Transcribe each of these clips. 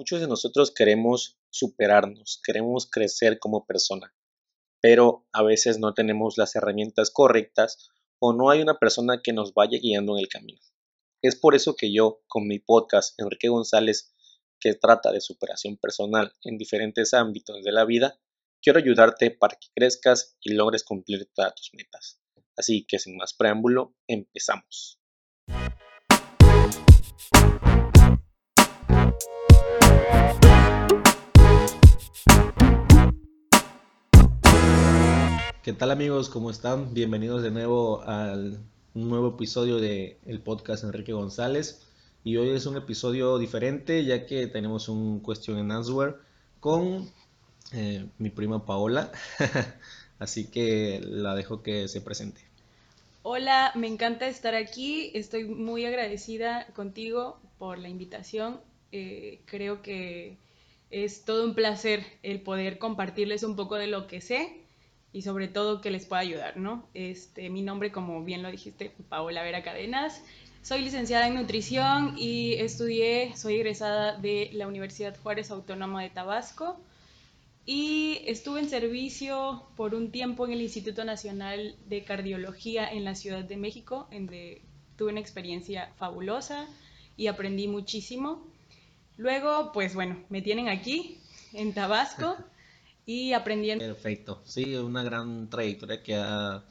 Muchos de nosotros queremos superarnos, queremos crecer como persona, pero a veces no tenemos las herramientas correctas o no hay una persona que nos vaya guiando en el camino. Es por eso que yo, con mi podcast Enrique González, que trata de superación personal en diferentes ámbitos de la vida, quiero ayudarte para que crezcas y logres cumplir todas tus metas. Así que sin más preámbulo, empezamos. ¿Qué tal amigos? ¿Cómo están? Bienvenidos de nuevo al nuevo episodio de el podcast Enrique González. Y hoy es un episodio diferente ya que tenemos un question and answer con eh, mi prima Paola. Así que la dejo que se presente. Hola, me encanta estar aquí. Estoy muy agradecida contigo por la invitación. Eh, creo que es todo un placer el poder compartirles un poco de lo que sé y sobre todo que les pueda ayudar, ¿no? Este, mi nombre, como bien lo dijiste, Paola Vera Cadenas. Soy licenciada en nutrición y estudié, soy egresada de la Universidad Juárez Autónoma de Tabasco y estuve en servicio por un tiempo en el Instituto Nacional de Cardiología en la Ciudad de México, donde tuve una experiencia fabulosa y aprendí muchísimo. Luego, pues bueno, me tienen aquí en Tabasco y aprendiendo. Perfecto, sí, una gran trayectoria que ha,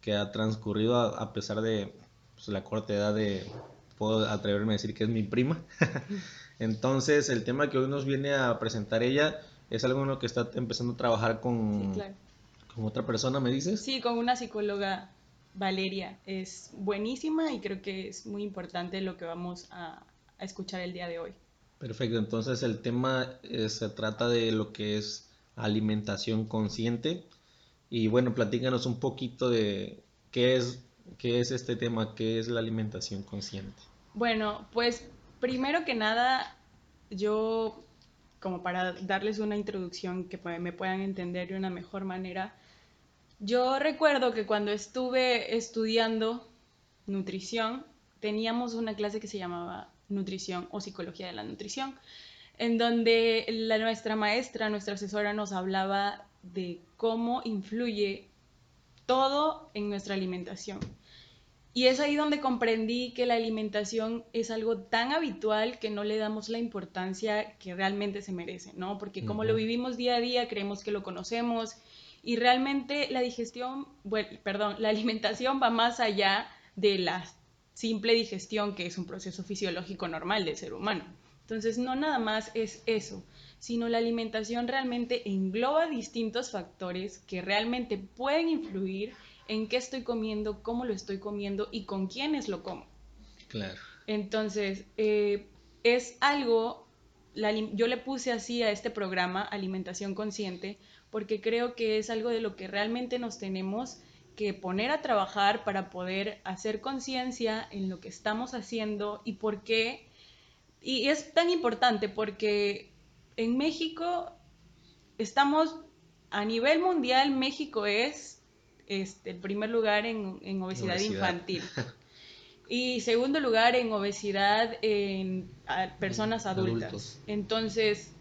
que ha transcurrido a, pesar de pues, la corta edad de, puedo atreverme a decir que es mi prima. Entonces, el tema que hoy nos viene a presentar ella es algo en lo que está empezando a trabajar con, con otra persona, ¿me dices? Sí, con una psicóloga, Valeria. Es buenísima y creo que es muy importante lo que vamos a, a escuchar el día de hoy. Perfecto, entonces el tema eh, se trata de lo que es alimentación consciente. Y bueno, platícanos un poquito de qué es, qué es este tema, qué es la alimentación consciente. Bueno, pues primero que nada, yo, como para darles una introducción que me puedan entender de una mejor manera, yo recuerdo que cuando estuve estudiando nutrición, teníamos una clase que se llamaba nutrición o psicología de la nutrición en donde la, nuestra maestra, nuestra asesora nos hablaba de cómo influye todo en nuestra alimentación. Y es ahí donde comprendí que la alimentación es algo tan habitual que no le damos la importancia que realmente se merece, ¿no? Porque como lo vivimos día a día, creemos que lo conocemos y realmente la digestión, bueno, perdón, la alimentación va más allá de la simple digestión, que es un proceso fisiológico normal del ser humano. Entonces, no nada más es eso, sino la alimentación realmente engloba distintos factores que realmente pueden influir en qué estoy comiendo, cómo lo estoy comiendo y con quiénes lo como. Claro. Entonces, eh, es algo, yo le puse así a este programa, Alimentación Consciente, porque creo que es algo de lo que realmente nos tenemos que poner a trabajar para poder hacer conciencia en lo que estamos haciendo y por qué y es tan importante porque en México estamos, a nivel mundial, México es este, el primer lugar en, obesidad, infantil. Y segundo lugar en obesidad en personas adultas. Entonces,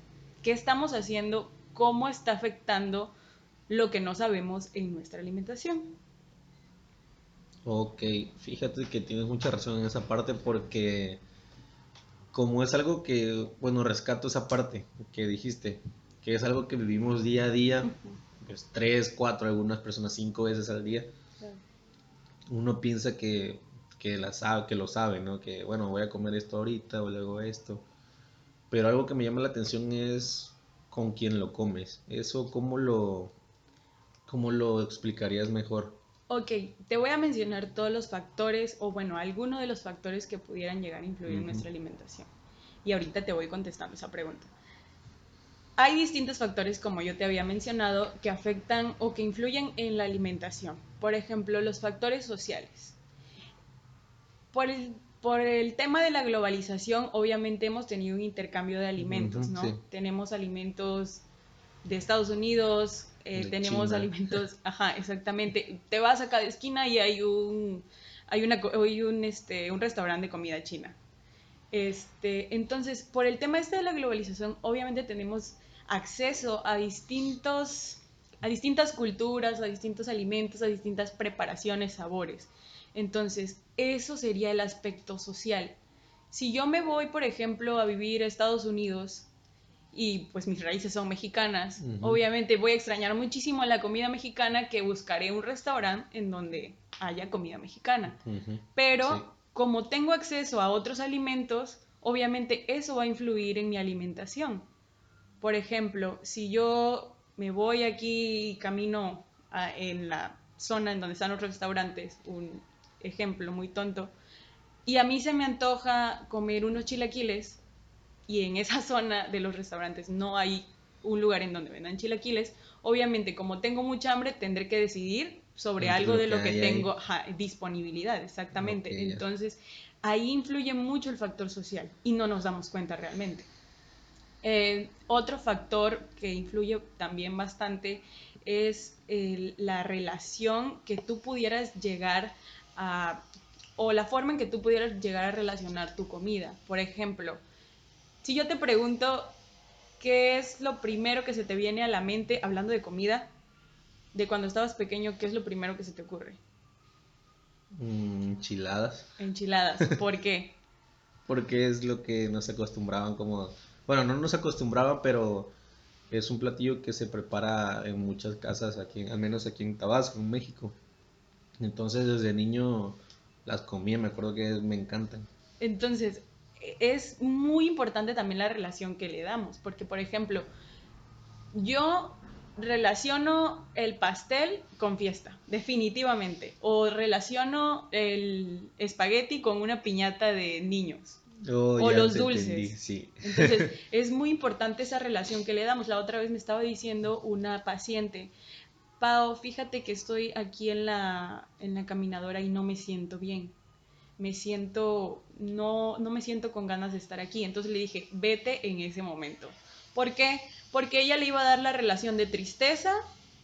¿qué estamos haciendo? ¿Cómo está afectando lo que no sabemos en nuestra alimentación? Ok, fíjate que tienes mucha razón en esa parte porque como es algo que, bueno, rescato esa parte que dijiste, que es algo que vivimos día a día, pues, tres, cuatro, algunas personas cinco veces al día, uno piensa que, que, la sabe, que lo sabe, ¿no? Que, bueno, voy a comer esto ahorita o luego esto. Pero algo que me llama la atención es con quién lo comes. Eso, ¿cómo lo, cómo lo explicarías mejor? Ok, te voy a mencionar todos los factores, o bueno, algunos de los factores que pudieran llegar a influir en nuestra alimentación. Y ahorita te voy contestando esa pregunta. Hay distintos factores, como yo te había mencionado, que afectan o que influyen en la alimentación. Por ejemplo, los factores sociales. Por el, por el tema de la globalización, obviamente hemos tenido un intercambio de alimentos, ¿no? Tenemos alimentos de Estados Unidos, eh, tenemos alimentos, ajá, exactamente. Te vas a cada esquina y hay un, hay una, hay un, este, un restaurante de comida china. Este, entonces, por el tema este de la globalización, obviamente tenemos acceso a distintos a distintas culturas, a distintos alimentos, a distintas preparaciones, sabores. Entonces, eso sería el aspecto social. Si yo me voy, por ejemplo, a vivir a Estados Unidos y pues mis raíces son mexicanas, obviamente voy a extrañar muchísimo la comida mexicana que buscaré un restaurante en donde haya comida mexicana. Pero como tengo acceso a otros alimentos, obviamente eso va a influir en mi alimentación. Por ejemplo, si yo me voy aquí y camino en la zona en donde están los restaurantes, un ejemplo muy tonto, y a mí se me antoja comer unos chilaquiles y en esa zona de los restaurantes no hay un lugar en donde vendan chilaquiles, obviamente como tengo mucha hambre tendré que decidir sobre algo de lo que, tengo disponibilidad, exactamente. Entonces, ahí influye mucho el factor social y no nos damos cuenta realmente. Eh, otro factor que influye también bastante es la relación que tú pudieras llegar a, o la forma en que tú pudieras llegar a relacionar tu comida. Por ejemplo, si yo te pregunto qué es lo primero que se te viene a la mente hablando de comida, de cuando estabas pequeño, ¿qué es lo primero que se te ocurre? Mm, enchiladas. Enchiladas, ¿por qué? Porque es lo que nos acostumbraban como bueno, no nos acostumbraba, pero es un platillo que se prepara en muchas casas, aquí, al menos aquí en Tabasco, en México. Entonces desde niño las comía, me acuerdo que me encantan. Entonces, es muy importante también la relación que le damos, porque por ejemplo, yo relaciono el pastel con fiesta, definitivamente, o relaciono el espagueti con una piñata de niños. Oh, o los dulces. Entonces, es muy importante esa relación que le damos. La otra vez me estaba diciendo una paciente, Pau, fíjate que estoy aquí en la, en la caminadora y no me siento bien. Me siento, no, no me siento con ganas de estar aquí. Entonces le dije, vete en ese momento. ¿Por qué? Porque ella le iba a dar la relación de tristeza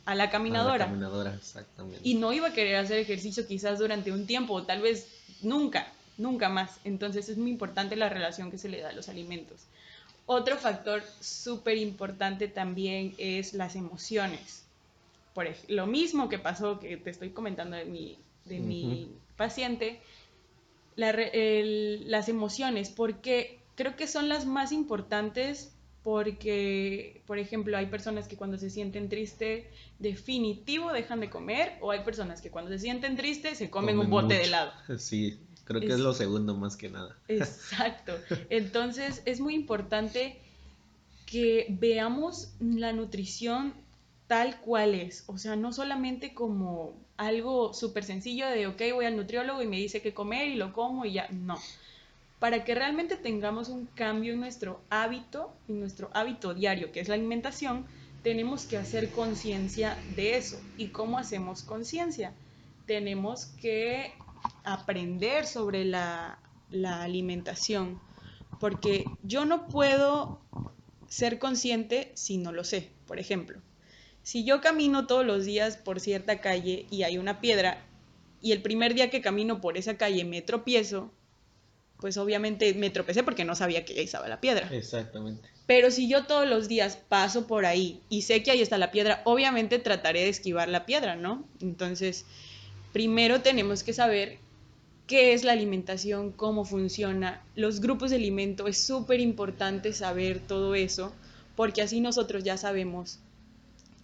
a la caminadora. A la caminadora, exactamente. Y no iba a querer hacer ejercicio quizás durante un tiempo, o tal vez nunca nunca más. Entonces es muy importante la relación que se le da a los alimentos. Otro factor súper importante también es las emociones. Por ejemplo, lo mismo que pasó, que te estoy comentando de mi, de mi paciente, las emociones, porque creo que son las más importantes porque, por ejemplo, hay personas que cuando se sienten tristes, definitivo dejan de comer, o hay personas que cuando se sienten tristes se comen, un bote de helado. Sí, Creo que es, lo segundo más que nada. Exacto. Entonces es muy importante que veamos la nutrición tal cual es. O sea, no solamente como algo súper sencillo de, ok, voy al nutriólogo y me dice qué comer y lo como y ya. No. Para que realmente tengamos un cambio en nuestro hábito, en nuestro hábito diario, que es la alimentación, tenemos que hacer conciencia de eso. ¿Y cómo hacemos conciencia? Tenemos que aprender sobre la, alimentación, porque yo no puedo ser consciente si no lo sé. Por ejemplo, si yo camino todos los días por cierta calle y hay una piedra y el primer día que camino por esa calle me tropiezo, pues obviamente me tropecé porque no sabía que ahí estaba la piedra. Exactamente. Pero si yo todos los días paso por ahí y sé que ahí está la piedra, obviamente trataré de esquivar la piedra, ¿no? Entonces, primero tenemos que saber qué es la alimentación, cómo funciona, los grupos de alimento, es súper importante saber todo eso, porque así nosotros ya sabemos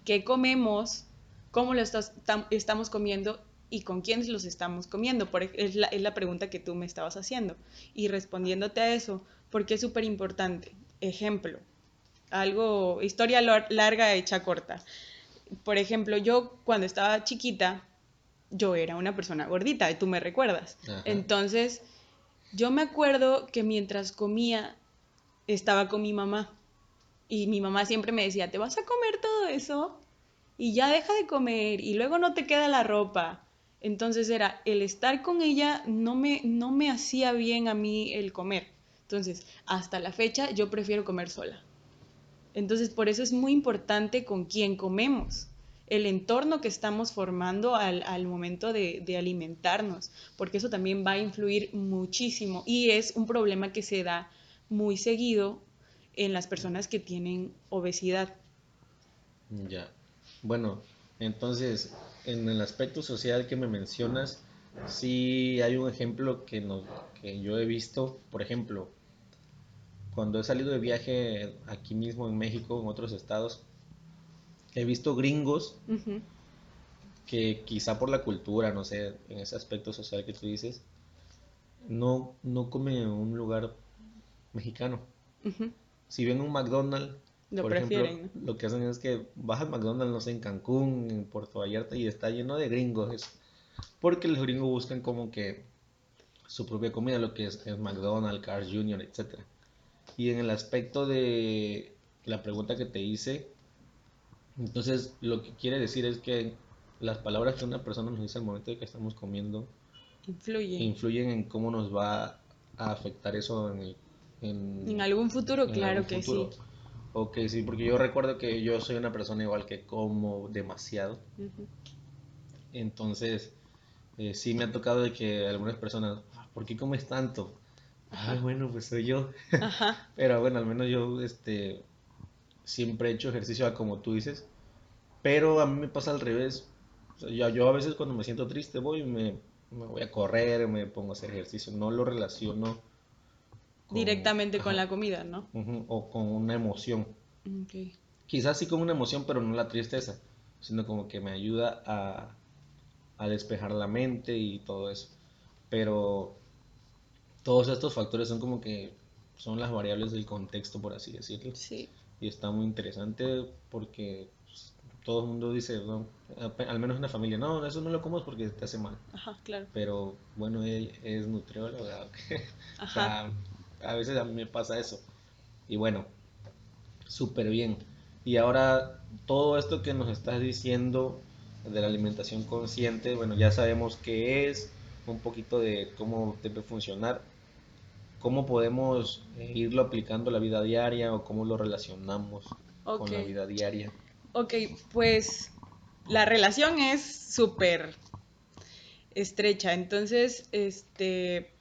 qué comemos, cómo lo estamos comiendo y con quiénes los estamos comiendo. es, la, es la pregunta que tú me estabas haciendo. Y respondiéndote a eso, porque es súper importante. Ejemplo, algo, historia larga hecha corta. Por ejemplo, yo cuando estaba chiquita, yo era una persona gordita, y tú me recuerdas. Entonces, yo me acuerdo que mientras comía, estaba con mi mamá. Y mi mamá siempre me decía, ¿te vas a comer todo eso? Y ya deja de comer y luego no te queda la ropa. Entonces era, el estar con ella no me, no me hacía bien a mí el comer. Entonces, hasta la fecha yo prefiero comer sola. Entonces, por eso es muy importante con quién comemos el entorno que estamos formando al, al momento de, de, alimentarnos, porque eso también va a influir muchísimo y es un problema que se da muy seguido en las personas que tienen obesidad. Ya, bueno, entonces, en el aspecto social que me mencionas, sí hay un ejemplo que, nos, que yo he visto, por ejemplo, cuando he salido de viaje aquí mismo en México, en otros estados, he visto gringos que quizá por la cultura, no sé, en ese aspecto social que tú dices, no, no comen en un lugar mexicano. Si ven un McDonald's, lo por ejemplo, lo que hacen es que bajan McDonald's, no sé, en Cancún, en Puerto Vallarta, y está lleno de gringos. porque los gringos buscan como que su propia comida, lo que es, es McDonald's, Cars Jr., etc. Y en el aspecto de la pregunta que te hice, entonces lo que quiere decir es que las palabras que una persona nos dice al momento de que estamos comiendo influyen, influyen en cómo nos va a afectar eso en, en, algún futuro, claro que sí. Ok, sí, porque yo recuerdo que yo soy una persona igual que como demasiado. Entonces, eh, sí me ha tocado de que algunas personas, ah, ¿por qué comes tanto? Ah, bueno, pues soy yo. Pero bueno, al menos yo este, siempre he hecho ejercicio como tú dices. Pero a mí me pasa al revés. yo, yo a veces cuando me siento triste voy me, me voy a correr, me pongo a hacer ejercicio. No lo relaciono directamente con la comida, ¿no? o con una emoción. Quizás sí con una emoción, pero no la tristeza, sino como que me ayuda a, a despejar la mente y todo eso. Pero todos estos factores son como que son las variables del contexto, por así decirlo. Sí. Y está muy interesante porque pues, todo el mundo dice, no, al menos en la familia, no, eso no lo comes porque te hace mal. Ajá, claro. Pero bueno, él es nutriólogo. Ajá a veces a mí me pasa eso. Y bueno, súper bien. Y ahora todo esto que nos estás diciendo de la alimentación consciente, bueno, ya sabemos qué es, un poquito de cómo debe funcionar, cómo podemos eh, irlo aplicando a la vida diaria o cómo lo relacionamos con la vida diaria. Ok, pues la relación es súper estrecha, entonces, este,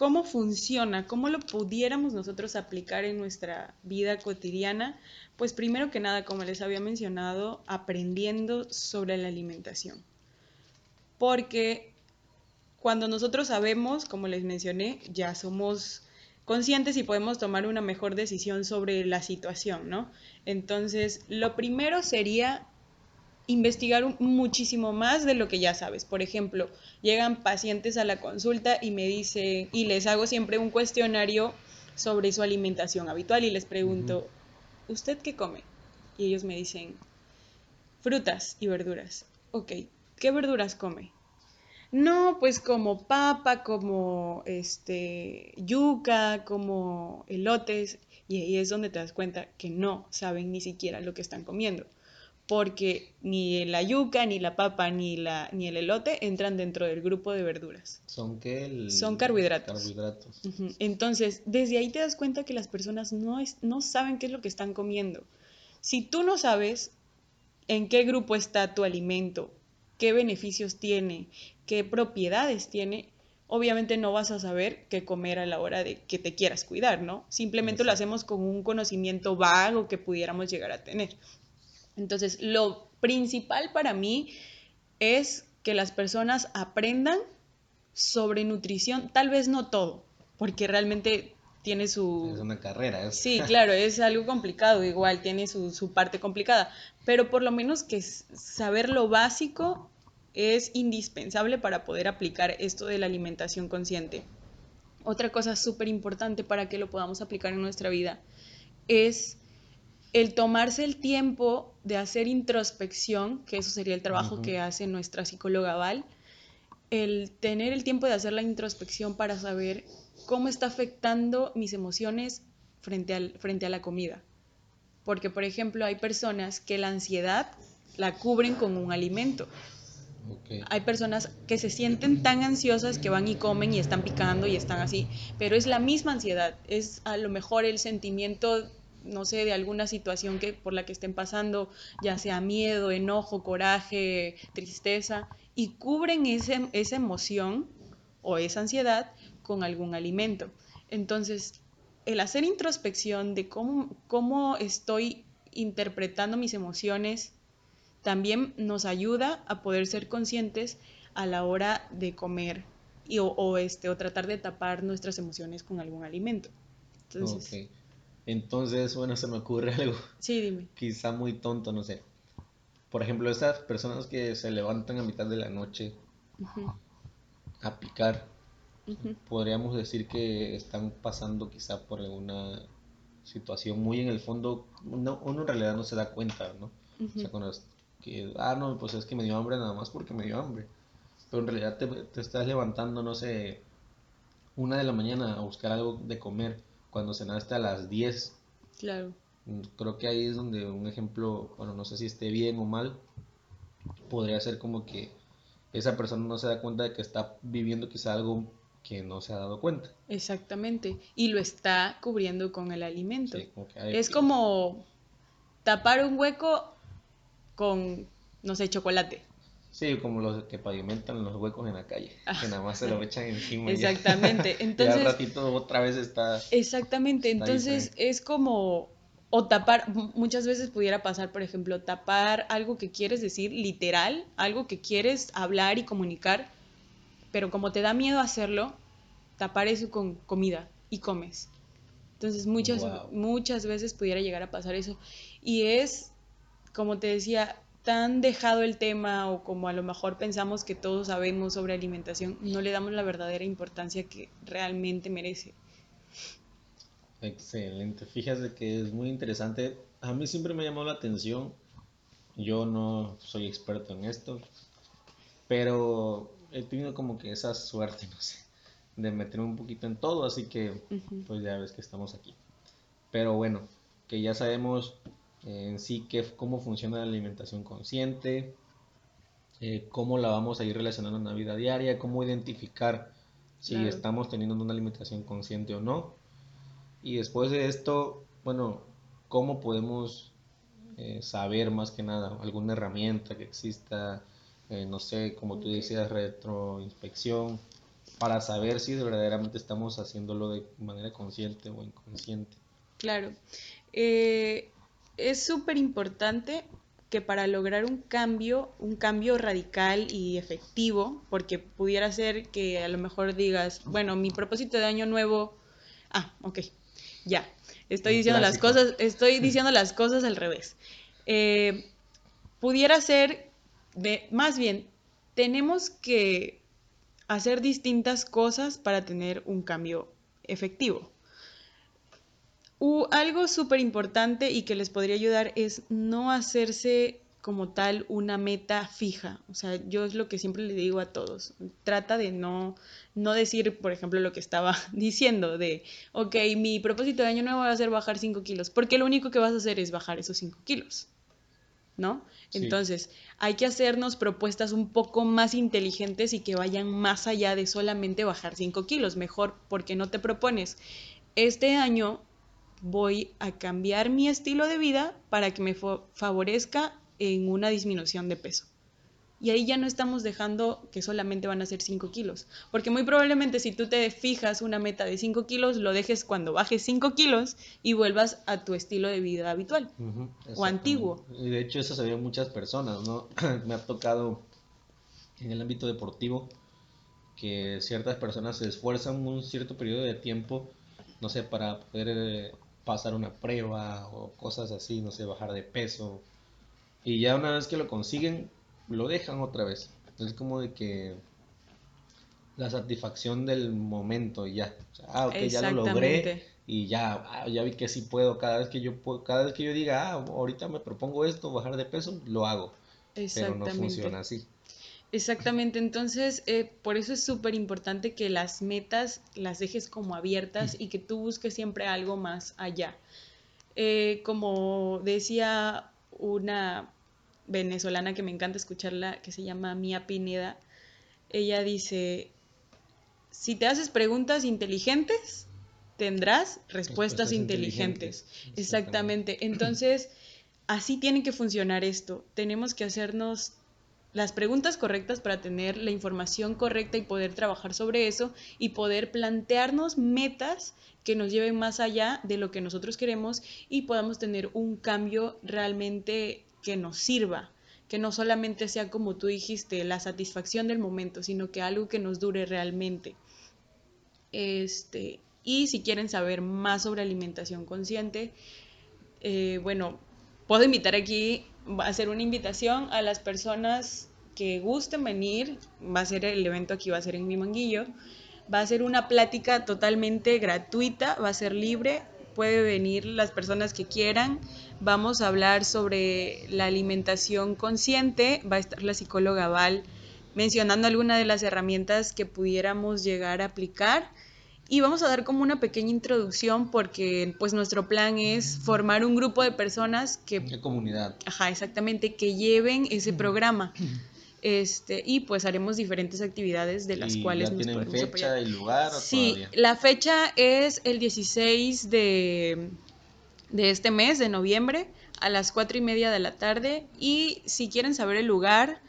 cómo funciona, cómo lo pudiéramos nosotros aplicar en nuestra vida cotidiana, pues primero que nada, como les había mencionado, aprendiendo sobre la alimentación. Porque cuando nosotros sabemos, como les mencioné, ya somos conscientes y podemos tomar una mejor decisión sobre la situación, ¿no? Entonces, lo primero sería investigar muchísimo más de lo que ya sabes. Por ejemplo, llegan pacientes a la consulta y me dicen, y les hago siempre un cuestionario sobre su alimentación habitual y les pregunto, ¿usted qué come? Y ellos me dicen, frutas y verduras. Ok, ¿qué verduras come? No, pues como papa, como este yuca, como elotes, y ahí es donde te das cuenta que no saben ni siquiera lo que están comiendo porque ni la yuca, ni la papa, ni, la, ni el elote entran dentro del grupo de verduras. ¿Son qué? Son carbohidratos. Entonces, desde ahí te das cuenta que las personas no, no saben qué es lo que están comiendo. Si tú no sabes en qué grupo está tu alimento, qué beneficios tiene, qué propiedades tiene, obviamente no vas a saber qué comer a la hora de que te quieras cuidar, ¿no? Simplemente lo hacemos con un conocimiento vago que pudiéramos llegar a tener. Entonces, lo principal para mí es que las personas aprendan sobre nutrición, tal vez no todo, porque realmente tiene su... Es una carrera. Sí, claro, es algo complicado, igual tiene su, su parte complicada, pero por lo menos que saber lo básico es indispensable para poder aplicar esto de la alimentación consciente. Otra cosa súper importante para que lo podamos aplicar en nuestra vida es el tomarse el tiempo de hacer introspección, que eso sería el trabajo que hace nuestra psicóloga Val, el tener el tiempo de hacer la introspección para saber cómo está afectando mis emociones frente, al, frente a la comida. Porque, por ejemplo, hay personas que la ansiedad la cubren con un alimento. Hay personas que se sienten tan ansiosas que van y comen y están picando y están así, pero es la misma ansiedad, es a lo mejor el sentimiento no sé, de alguna situación que, por la que estén pasando, ya sea miedo, enojo, coraje, tristeza, y cubren ese, esa emoción o esa ansiedad con algún alimento. Entonces, el hacer introspección de cómo, cómo estoy interpretando mis emociones también nos ayuda a poder ser conscientes a la hora de comer y, o, este, o tratar de tapar nuestras emociones con algún alimento. Entonces, Entonces, bueno, se me ocurre algo. Sí, dime. Quizá muy tonto, no sé. Por ejemplo, esas personas que se levantan a mitad de la noche a picar, podríamos decir que están pasando quizá por alguna situación muy en el fondo, uno, en realidad no se da cuenta, ¿no? O sea, cuando que, ah, no, pues es que me dio hambre nada más porque me dio hambre. Pero en realidad te, te estás levantando, no sé, una de la mañana a buscar algo de comer cuando cenaste a las 10. Claro. Mm, creo que ahí es donde un ejemplo, bueno, no sé si esté bien o mal, podría ser como que esa persona no se da cuenta de que está viviendo quizá algo que no se ha dado cuenta. Exactamente, y lo está cubriendo con el alimento. es como tapar un hueco con, no sé, chocolate. Sí, como los que pavimentan los huecos en la calle, que nada más se lo echan encima. Exactamente, entonces... Y al ratito otra vez está... Exactamente, entonces es como... O tapar, muchas veces pudiera pasar, por ejemplo, tapar algo que quieres decir literal, algo que quieres hablar y comunicar, pero como te da miedo hacerlo, tapar eso con comida y comes. Entonces muchas, muchas veces pudiera llegar a pasar eso. Y es, como te decía, tan dejado el tema o como a lo mejor pensamos que todos sabemos sobre alimentación, no le damos la verdadera importancia que realmente merece. Excelente, fíjate que es muy interesante. A mí siempre me llamó la atención, yo no soy experto en esto, pero he tenido como que esa suerte, no sé, de meterme un poquito en todo, así que pues ya ves que estamos aquí. Pero bueno, que ya sabemos en sí que, cómo funciona la alimentación consciente, eh, cómo la vamos a ir relacionando en la vida diaria, cómo identificar si estamos teniendo una alimentación consciente o no. Y después de esto, bueno, cómo podemos eh, saber más que nada alguna herramienta que exista, eh, no sé, como tú decías, retroinspección, para saber si verdaderamente estamos haciéndolo de manera consciente o inconsciente. Claro. Eh, es súper importante que para lograr un cambio, un cambio radical y efectivo, porque pudiera ser que a lo mejor digas, bueno, mi propósito de año nuevo, ah, ok, ya, estoy diciendo las cosas, estoy diciendo las cosas al revés. Eh, pudiera ser, de, más bien, tenemos que hacer distintas cosas para tener un cambio efectivo algo súper importante y que les podría ayudar es no hacerse como tal una meta fija. O sea, yo es lo que siempre le digo a todos. Trata de no, no decir, por ejemplo, lo que estaba diciendo de, ok, mi propósito de año nuevo va a ser bajar 5 kilos, porque lo único que vas a hacer es bajar esos 5 kilos. ¿No? Entonces, hay que hacernos propuestas un poco más inteligentes y que vayan más allá de solamente bajar 5 kilos. Mejor porque no te propones, este año voy a cambiar mi estilo de vida para que me favorezca en una disminución de peso. Y ahí ya no estamos dejando que solamente van a ser 5 kilos. Porque muy probablemente si tú te fijas una meta de 5 kilos, lo dejes cuando bajes 5 kilos y vuelvas a tu estilo de vida habitual o antiguo. Y de hecho eso se ve en muchas personas, ¿no? Me ha tocado en el ámbito deportivo que ciertas personas se esfuerzan un cierto periodo de tiempo, no sé, para poder eh, pasar una prueba o cosas así, no sé, bajar de peso. Y ya una vez que lo consiguen, lo dejan otra vez. Es como de que la satisfacción del momento y ya. ah, ok, ya lo logré y ya, ah, ya vi que sí puedo. Cada vez que yo cada vez que yo diga, ah, ahorita me propongo esto, bajar de peso, lo hago. Pero no funciona así. Exactamente, entonces eh, por eso es súper importante que las metas las dejes como abiertas y que tú busques siempre algo más allá. Eh, como decía una venezolana que me encanta escucharla, que se llama Mía Pineda, ella dice, si te haces preguntas inteligentes, tendrás respuestas, inteligentes. Exactamente. Entonces, así tiene que funcionar esto. Tenemos que hacernos las preguntas correctas para tener la información correcta y poder trabajar sobre eso y poder plantearnos metas que nos lleven más allá de lo que nosotros queremos y podamos tener un cambio realmente que nos sirva, que no solamente sea como tú dijiste, la satisfacción del momento, sino que algo que nos dure realmente. Este, y si quieren saber más sobre alimentación consciente, eh, bueno, puedo invitar aquí, hacer una invitación a las personas que gusten venir, va a ser el evento aquí, va a ser en mi manguillo, va a ser una plática totalmente gratuita, va a ser libre, puede venir las personas que quieran. Vamos a hablar sobre la alimentación consciente, va a estar la psicóloga Val mencionando algunas de las herramientas que pudiéramos llegar a aplicar y vamos a dar como una pequeña introducción porque pues nuestro plan es formar un grupo de personas que... De comunidad. Ajá, exactamente, que lleven ese programa. Este, y pues haremos diferentes actividades de las cuales ya nos tienen fecha y lugar sí la fecha es el 16 de, de este mes de noviembre a las cuatro y media de la tarde. Y si quieren saber el lugar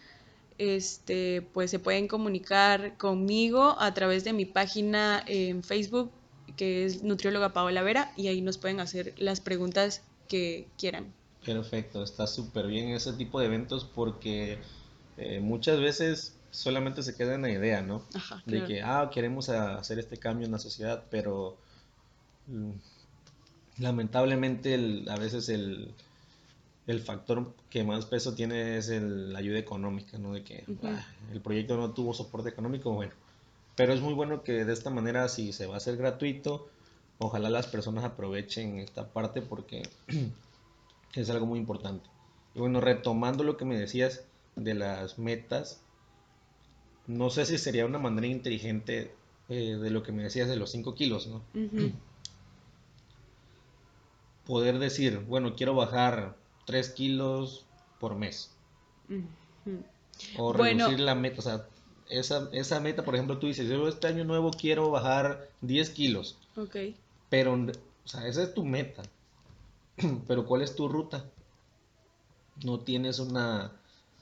este, pues se pueden comunicar conmigo a través de mi página en Facebook, que es Nutrióloga Paola Vera, y ahí nos pueden hacer las preguntas que quieran. Perfecto, está súper bien ese tipo de eventos porque eh, muchas veces solamente se queda en la idea, ¿no? De que, ah, queremos hacer este cambio en la sociedad, pero mm, lamentablemente a veces el, el factor que más peso tiene es el, la ayuda económica, ¿no? De que ah, el proyecto no tuvo soporte económico, bueno. Pero es muy bueno que de esta manera, si se va a hacer gratuito, ojalá las personas aprovechen esta parte porque es algo muy importante. Y bueno, retomando lo que me decías de las metas, no sé si sería una manera inteligente eh, de lo que me decías de los 5 kilos, ¿no? Poder decir, bueno, quiero bajar 3 kilos por mes. O reducir la meta, o sea, esa, esa meta, por ejemplo, tú dices, yo este año nuevo quiero bajar 10 kilos. Ok. Pero, o sea, esa es tu meta. Pero ¿cuál es tu ruta? No tienes una,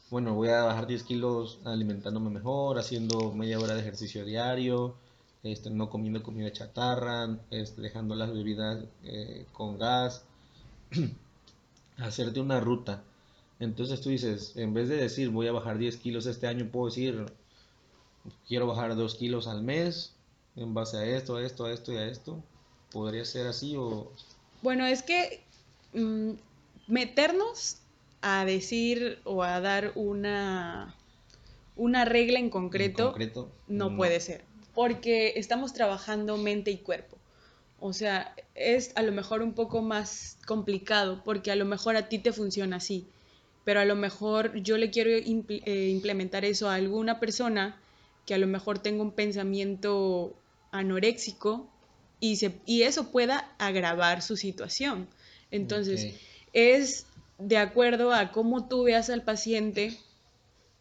bueno, voy a bajar 10 kilos alimentándome mejor, haciendo media hora de ejercicio diario, este, no comiendo comida chatarra, este, dejando las bebidas eh, con gas. hacerte una ruta. Entonces tú dices, en vez de decir voy a bajar 10 kilos este año, puedo decir quiero bajar 2 kilos al mes en base a esto, a esto, a esto y a esto. ¿Podría ser así o...? Bueno, es que mm, meternos a decir o a dar una, una regla en concreto, no, puede ser, porque estamos trabajando mente y cuerpo. O sea, es a lo mejor un poco más complicado porque a lo mejor a ti te funciona así, pero a lo mejor yo le quiero eh, implementar eso a alguna persona que a lo mejor tenga un pensamiento anoréxico y, se, y eso pueda agravar su situación. Entonces, es de acuerdo a cómo tú veas al paciente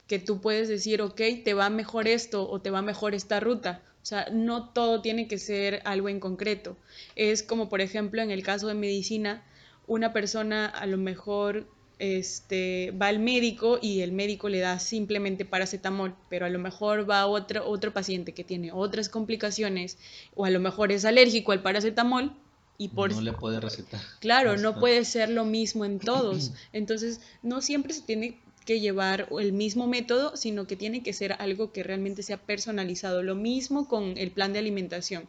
que tú puedes decir, ok, te va mejor esto o te va mejor esta ruta. O sea, no todo tiene que ser algo en concreto. Es como, por ejemplo, en el caso de medicina, una persona a lo mejor este, va al médico y el médico le da simplemente paracetamol, pero a lo mejor va otro, otro paciente que tiene otras complicaciones o a lo mejor es alérgico al paracetamol y por... No le puede recetar. Claro, no puede ser lo mismo en todos. Entonces, no siempre se tiene que llevar el mismo método, sino que tiene que ser algo que realmente sea personalizado. Lo mismo con el plan de alimentación.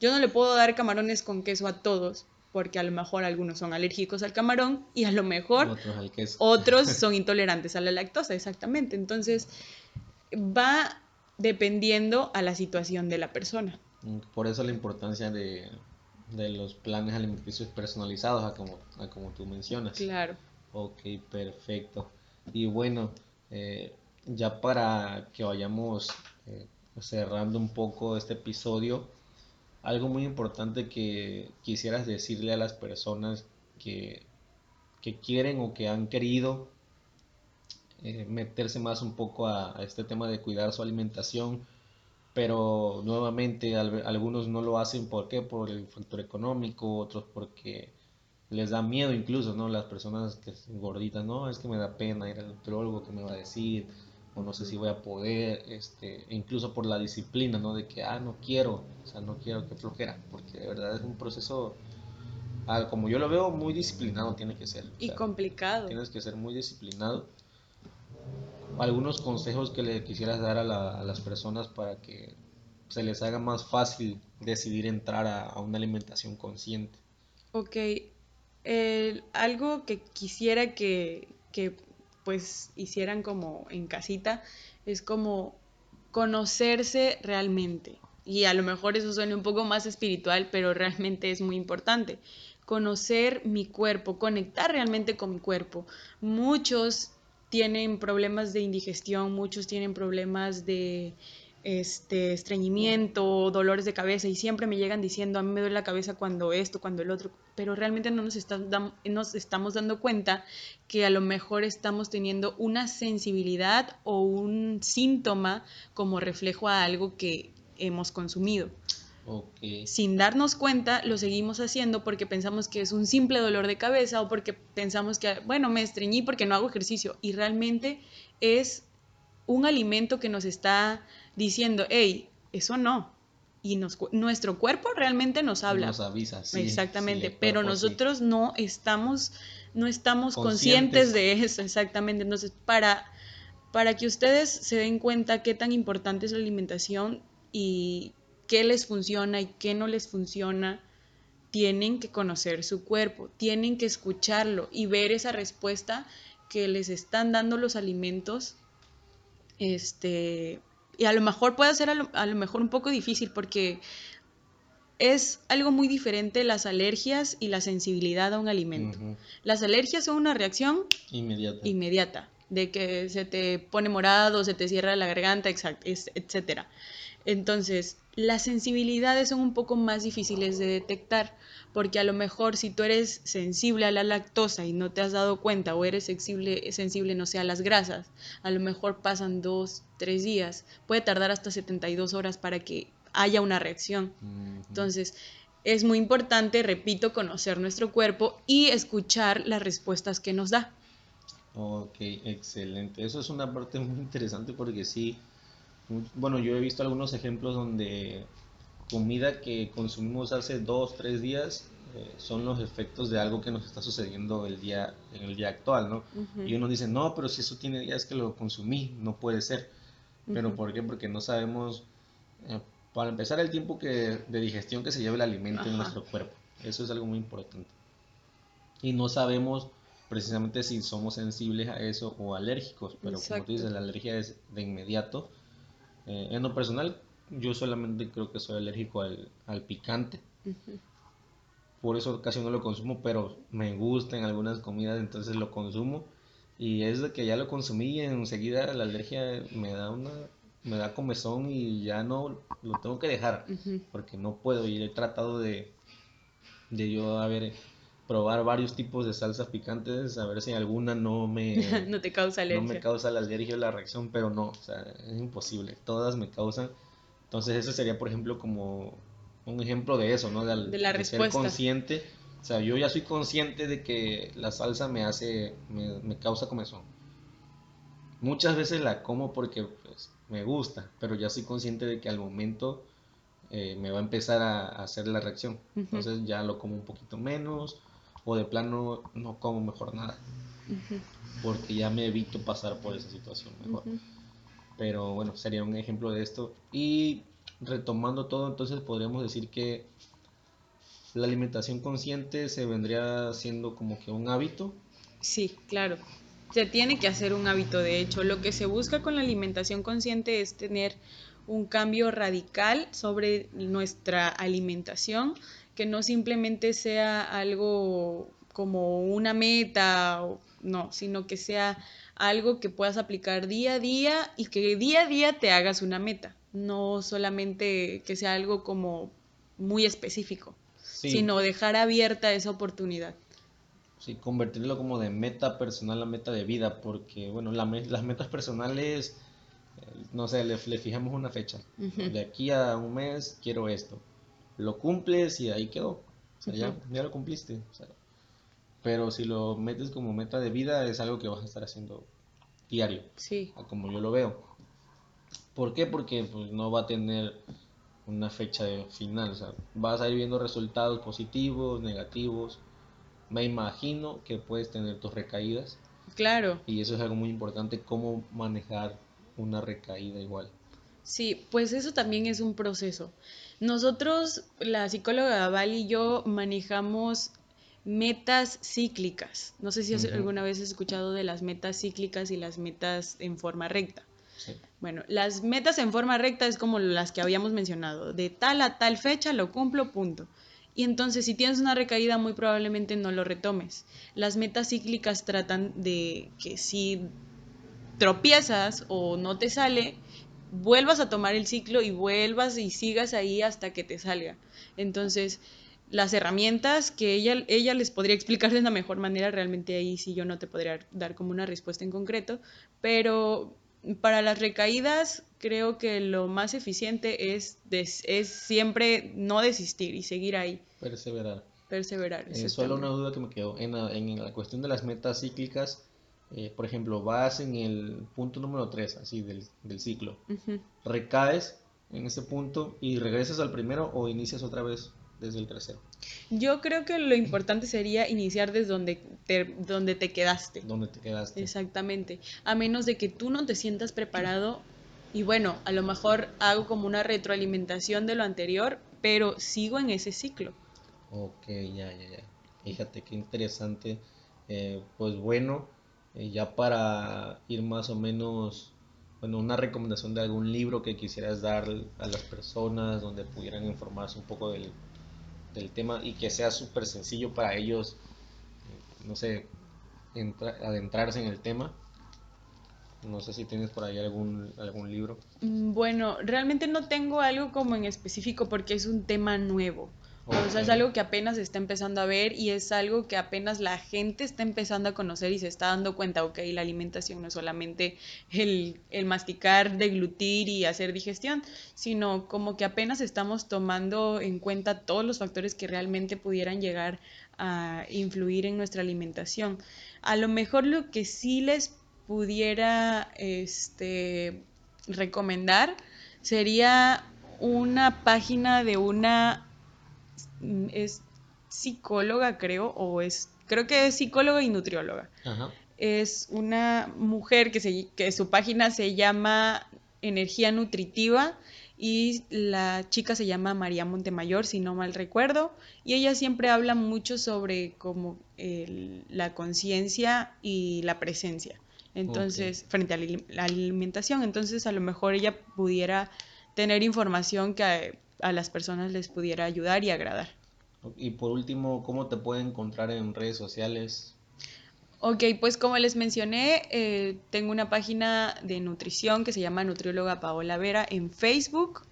Yo no le puedo dar camarones con queso a todos, porque a lo mejor algunos son alérgicos al camarón y a lo mejor otros, otros son intolerantes a la lactosa, exactamente. Entonces, va dependiendo a la situación de la persona. Por eso la importancia de, de los planes alimenticios personalizados, a como, a como tú mencionas. Claro. Ok, perfecto. Y bueno, eh, ya para que vayamos eh, cerrando un poco este episodio, algo muy importante que quisieras decirle a las personas que, quieren o que han querido eh, meterse más un poco a, este tema de cuidar su alimentación, pero nuevamente algunos no lo hacen ¿por qué? Por el factor económico, otros porque les da miedo incluso, ¿no? Las personas que son gorditas, no, es que me da pena ir al nutrólogo, que me va a decir? O no sé si voy a poder, este, incluso por la disciplina, ¿no? De que, ah, no quiero, o sea, no quiero que flojera, porque de verdad es un proceso, ah, como yo lo veo, muy disciplinado tiene que ser. Y complicado. Tienes que ser muy disciplinado. Algunos consejos que le quisieras dar a, las personas para que se les haga más fácil decidir entrar a, a una alimentación consciente. Ok, algo que quisiera que, pues hicieran como en casita es como conocerse realmente. Y a lo mejor eso suena un poco más espiritual, pero realmente es muy importante. Conocer mi cuerpo, conectar realmente con mi cuerpo. Muchos tienen problemas de indigestión, muchos tienen problemas de este estreñimiento, dolores de cabeza y siempre me llegan diciendo a mí me duele la cabeza cuando esto, cuando el otro, pero realmente no nos, nos estamos dando cuenta que a lo mejor estamos teniendo una sensibilidad o un síntoma como reflejo a algo que hemos consumido. Sin darnos cuenta, lo seguimos haciendo porque pensamos que es un simple dolor de cabeza o porque pensamos que, bueno, me estreñí porque no hago ejercicio y realmente es un alimento que nos está diciendo, hey, eso no. Y nos, nuestro cuerpo realmente nos habla. Nos avisa, sí. Exactamente, pero nosotros no estamos, no estamos conscientes. de eso, exactamente. Entonces, para, para que ustedes se den cuenta qué tan importante es la alimentación y qué les funciona y qué no les funciona, tienen que conocer su cuerpo, tienen que escucharlo y ver esa respuesta que les están dando los alimentos este, y a lo mejor puede ser a lo, mejor un poco difícil porque es algo muy diferente las alergias y la sensibilidad a un alimento. Las alergias son una reacción inmediata. inmediata, de que se te pone morado, se te cierra la garganta, etc. Entonces, las sensibilidades son un poco más difíciles de detectar, porque a lo mejor si tú eres sensible a la lactosa y no te has dado cuenta, o eres sensible, sensible no sé, a las grasas, a lo mejor pasan dos, tres días, puede tardar hasta 72 horas para que haya una reacción. Entonces, es muy importante, repito, conocer nuestro cuerpo y escuchar las respuestas que nos da. Ok, excelente. Eso es una parte muy interesante porque sí, bueno, yo he visto algunos ejemplos donde comida que consumimos hace dos, tres días eh, son los efectos de algo que nos está sucediendo el día, en el día actual, ¿no? Y uno dice, no, pero si eso tiene días que lo consumí, no puede ser. ¿Pero por qué? Porque no sabemos, eh, para empezar, el tiempo que, de digestión que se lleva el alimento en nuestro cuerpo. Eso es algo muy importante. Y no sabemos precisamente si somos sensibles a eso o alérgicos, pero como tú dices, la alergia es de inmediato eh, en lo personal, yo solamente creo que soy alérgico al, picante. Por eso casi no lo consumo, pero me gusta en algunas comidas, entonces lo consumo. Y es de que ya lo consumí y enseguida la alergia me da una me da comezón y ya no lo tengo que dejar porque no puedo y he tratado de de yo haber probar varios tipos de salsas picantes, a ver si alguna no me... no te causa alergia. No me causa la alergia o la reacción, pero no, o sea, es imposible, todas me causan. Entonces ese sería, por ejemplo, como un ejemplo de eso, ¿no? De, la respuesta. Ser consciente, o sea, yo ya soy consciente de que la salsa me hace, me, causa comezón. Muchas veces la como porque pues, me gusta, pero ya soy consciente de que al momento eh, me va a empezar a, hacer la reacción. Entonces ya lo como un poquito menos o de plano no como mejor nada. Porque ya me evito pasar por esa situación mejor. Pero bueno, sería un ejemplo de esto. Y retomando todo, entonces podríamos decir que la alimentación consciente se vendría siendo como que un hábito. Sí, claro. Se tiene que hacer un hábito, de hecho. Lo que se busca con la alimentación consciente es tener un cambio radical sobre nuestra alimentación que no simplemente sea algo como una meta, no, sino que sea algo que puedas aplicar día a día y que día a día te hagas una meta, no solamente que sea algo como muy específico, sino dejar abierta esa oportunidad. Sí, convertirlo como de meta personal a meta de vida, porque bueno, las metas personales no sé, le, fijamos una fecha. De aquí a un mes quiero esto. Lo cumples y ahí quedó. O sea, ya, ya, lo cumpliste. pero si lo metes como meta de vida es algo que vas a estar haciendo diario. Sí. Como yo lo veo. ¿Por qué? Porque pues, no va a tener una fecha de final. O sea, vas a ir viendo resultados positivos, negativos. Me imagino que puedes tener tus recaídas. Claro. Y eso es algo muy importante, cómo manejar una recaída igual. Sí, pues eso también es un proceso. Nosotros, la psicóloga Val y yo, manejamos metas cíclicas. No sé si alguna vez has escuchado de las metas cíclicas y las metas en forma recta. Sí. Bueno, las metas en forma recta es como las que habíamos mencionado, de tal a tal fecha lo cumplo, punto. Y entonces si tienes una recaída muy probablemente no lo retomes. Las metas cíclicas tratan de que si tropiezas o no te sale, vuelvas a tomar el ciclo y vuelvas y sigas ahí hasta que te salga. Entonces, las herramientas que ella, ella les podría explicar de la mejor manera, realmente ahí sí yo no te podría dar como una respuesta en concreto, pero para las recaídas creo que lo más eficiente es, es siempre no desistir y seguir ahí. Perseverar. Perseverar. Eh, solo una duda que me quedó. En la, en la cuestión de las metas cíclicas, eh, por ejemplo, vas en el punto número 3, así del, del ciclo, recaes en ese punto y regresas al primero o inicias otra vez desde el tercero. Yo creo que lo importante sería iniciar desde donde te, donde te quedaste. Donde te quedaste. Exactamente. A menos de que tú no te sientas preparado y bueno, a lo mejor hago como una retroalimentación de lo anterior, pero sigo en ese ciclo. Ok, ya, ya, ya. Fíjate qué interesante. Eh, pues bueno, eh, ya para ir más o menos, bueno, una recomendación de algún libro que quisieras dar a las personas donde pudieran informarse un poco del, tema y que sea súper sencillo para ellos, eh, no sé, adentrarse en el tema. No sé si tienes por ahí algún, algún libro. Mm, bueno, realmente no tengo algo como en específico porque es un tema nuevo. O sea, es algo que apenas se está empezando a ver y es algo que apenas la gente está empezando a conocer y se está dando cuenta, ok, la alimentación no es solamente el, el masticar, deglutir y hacer digestión, sino como que apenas estamos tomando en cuenta todos los factores que realmente pudieran llegar a influir en nuestra alimentación. A lo mejor lo que sí les pudiera este, recomendar sería una página de una es psicóloga, creo, o es, creo que es psicóloga y nutrióloga. Es una mujer que, se, que su página se llama Energía Nutritiva y la chica se llama María Montemayor, si no mal recuerdo, y ella siempre habla mucho sobre como la conciencia y la presencia. Entonces, frente a la alimentación, entonces a lo mejor ella pudiera tener información que a las personas les pudiera ayudar y agradar. Y por último, ¿cómo te pueden encontrar en redes sociales? Ok, pues como les mencioné, eh, tengo una página de nutrición que se llama Nutrióloga Paola Vera en Facebook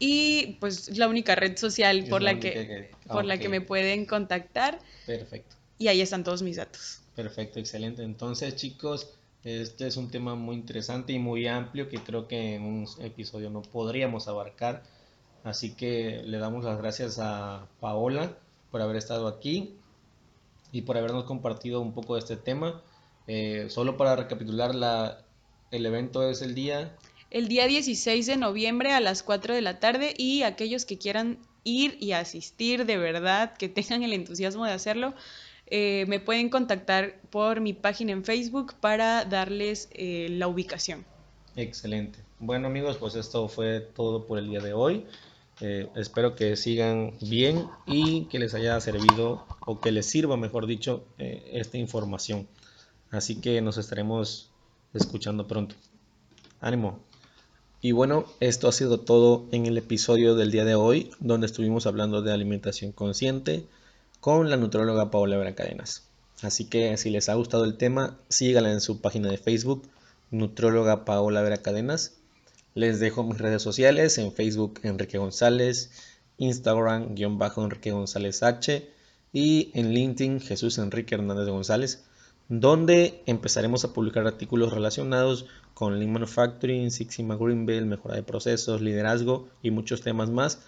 y pues es la única red social por la, que, por la que me pueden contactar. Perfecto. Y ahí están todos mis datos. Perfecto, excelente. Entonces, chicos, este es un tema muy interesante y muy amplio que creo que en un episodio no podríamos abarcar. Así que le damos las gracias a Paola por haber estado aquí y por habernos compartido un poco de este tema. Eh, solo para recapitular, la, el evento es el día... El día 16 de noviembre a las 4 de la tarde y aquellos que quieran ir y asistir de verdad, que tengan el entusiasmo de hacerlo, eh, me pueden contactar por mi página en Facebook para darles eh, la ubicación. Excelente. Bueno amigos, pues esto fue todo por el día de hoy. Eh, espero que sigan bien y que les haya servido o que les sirva, mejor dicho, eh, esta información. Así que nos estaremos escuchando pronto. Ánimo. Y bueno, esto ha sido todo en el episodio del día de hoy, donde estuvimos hablando de alimentación consciente con la nutróloga Paola Vera Cadenas. Así que si les ha gustado el tema, síganla en su página de Facebook, nutróloga Paola Vera Cadenas les dejo mis redes sociales en Facebook Enrique González, Instagram guion bajo Enrique González H y en LinkedIn Jesús Enrique Hernández González donde empezaremos a publicar artículos relacionados con Lean Manufacturing, Six Sigma Green Belt, mejora de procesos, liderazgo y muchos temas más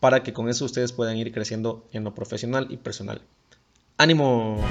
para que con eso ustedes puedan ir creciendo en lo profesional y personal. ¡Ánimo!